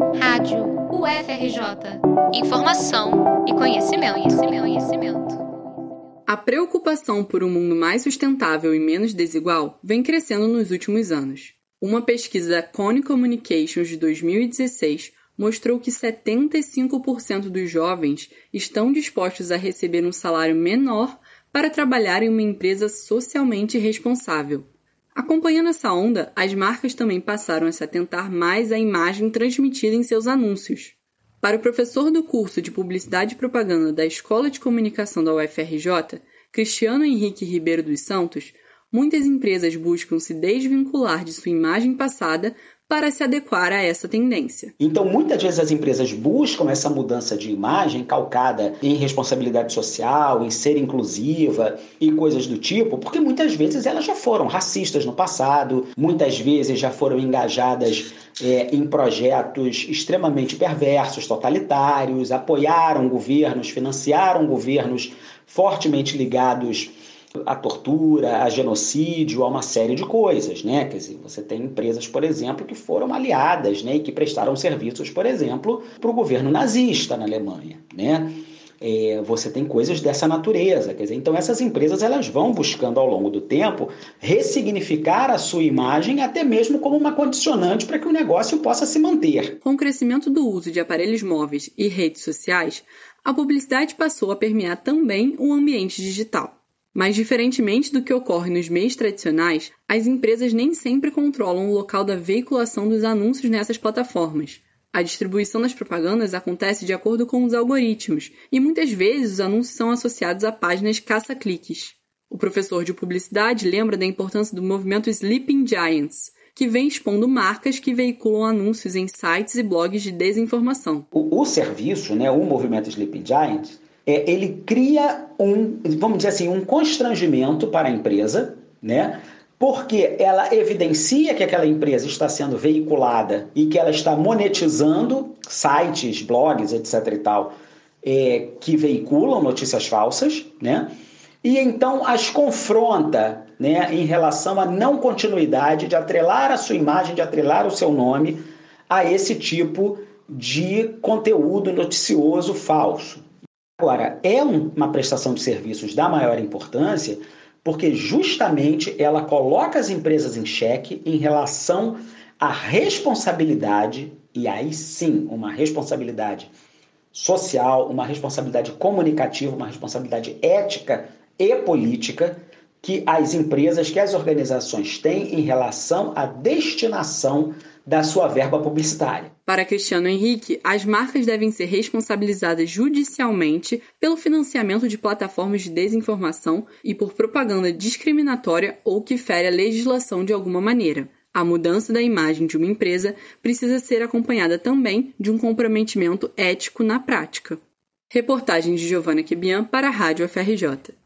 Rádio UFRJ. Informação e conhecimento, conhecimento, conhecimento. A preocupação por um mundo mais sustentável e menos desigual vem crescendo nos últimos anos. Uma pesquisa da Cone Communications de 2016 mostrou que 75% dos jovens estão dispostos a receber um salário menor para trabalhar em uma empresa socialmente responsável. Acompanhando essa onda, as marcas também passaram a se atentar mais à imagem transmitida em seus anúncios. Para o professor do curso de Publicidade e Propaganda da Escola de Comunicação da UFRJ, Cristiano Henrique Ribeiro dos Santos, muitas empresas buscam se desvincular de sua imagem passada para se adequar a essa tendência. Então, muitas vezes as empresas buscam essa mudança de imagem calcada em responsabilidade social, em ser inclusiva e coisas do tipo, porque muitas vezes elas já foram racistas no passado, muitas vezes já foram engajadas é, em projetos extremamente perversos, totalitários, apoiaram governos, financiaram governos fortemente ligados a tortura, a genocídio, a uma série de coisas, né? Quer dizer, você tem empresas, por exemplo, que foram aliadas, né, e que prestaram serviços, por exemplo, para o governo nazista na Alemanha, né? É, você tem coisas dessa natureza, quer dizer, então essas empresas elas vão buscando ao longo do tempo ressignificar a sua imagem até mesmo como uma condicionante para que o negócio possa se manter. Com o crescimento do uso de aparelhos móveis e redes sociais, a publicidade passou a permear também o ambiente digital. Mas, diferentemente do que ocorre nos meios tradicionais, as empresas nem sempre controlam o local da veiculação dos anúncios nessas plataformas. A distribuição das propagandas acontece de acordo com os algoritmos, e muitas vezes os anúncios são associados a páginas caça-cliques. O professor de publicidade lembra da importância do movimento Sleeping Giants, que vem expondo marcas que veiculam anúncios em sites e blogs de desinformação. O, o serviço, né, o movimento Sleeping Giants, é, ele cria um, vamos dizer assim, um constrangimento para a empresa, né? Porque ela evidencia que aquela empresa está sendo veiculada e que ela está monetizando sites, blogs, etc. e tal, é, que veiculam notícias falsas, né? E então as confronta né, em relação à não continuidade de atrelar a sua imagem, de atrelar o seu nome a esse tipo de conteúdo noticioso falso. Agora, é uma prestação de serviços da maior importância porque justamente ela coloca as empresas em xeque em relação à responsabilidade, e aí sim, uma responsabilidade social, uma responsabilidade comunicativa, uma responsabilidade ética e política que as empresas, que as organizações têm em relação à destinação da sua verba publicitária. Para Cristiano Henrique, as marcas devem ser responsabilizadas judicialmente pelo financiamento de plataformas de desinformação e por propaganda discriminatória ou que fere a legislação de alguma maneira. A mudança da imagem de uma empresa precisa ser acompanhada também de um comprometimento ético na prática. Reportagem de Giovanna Kibian para a Rádio FRJ.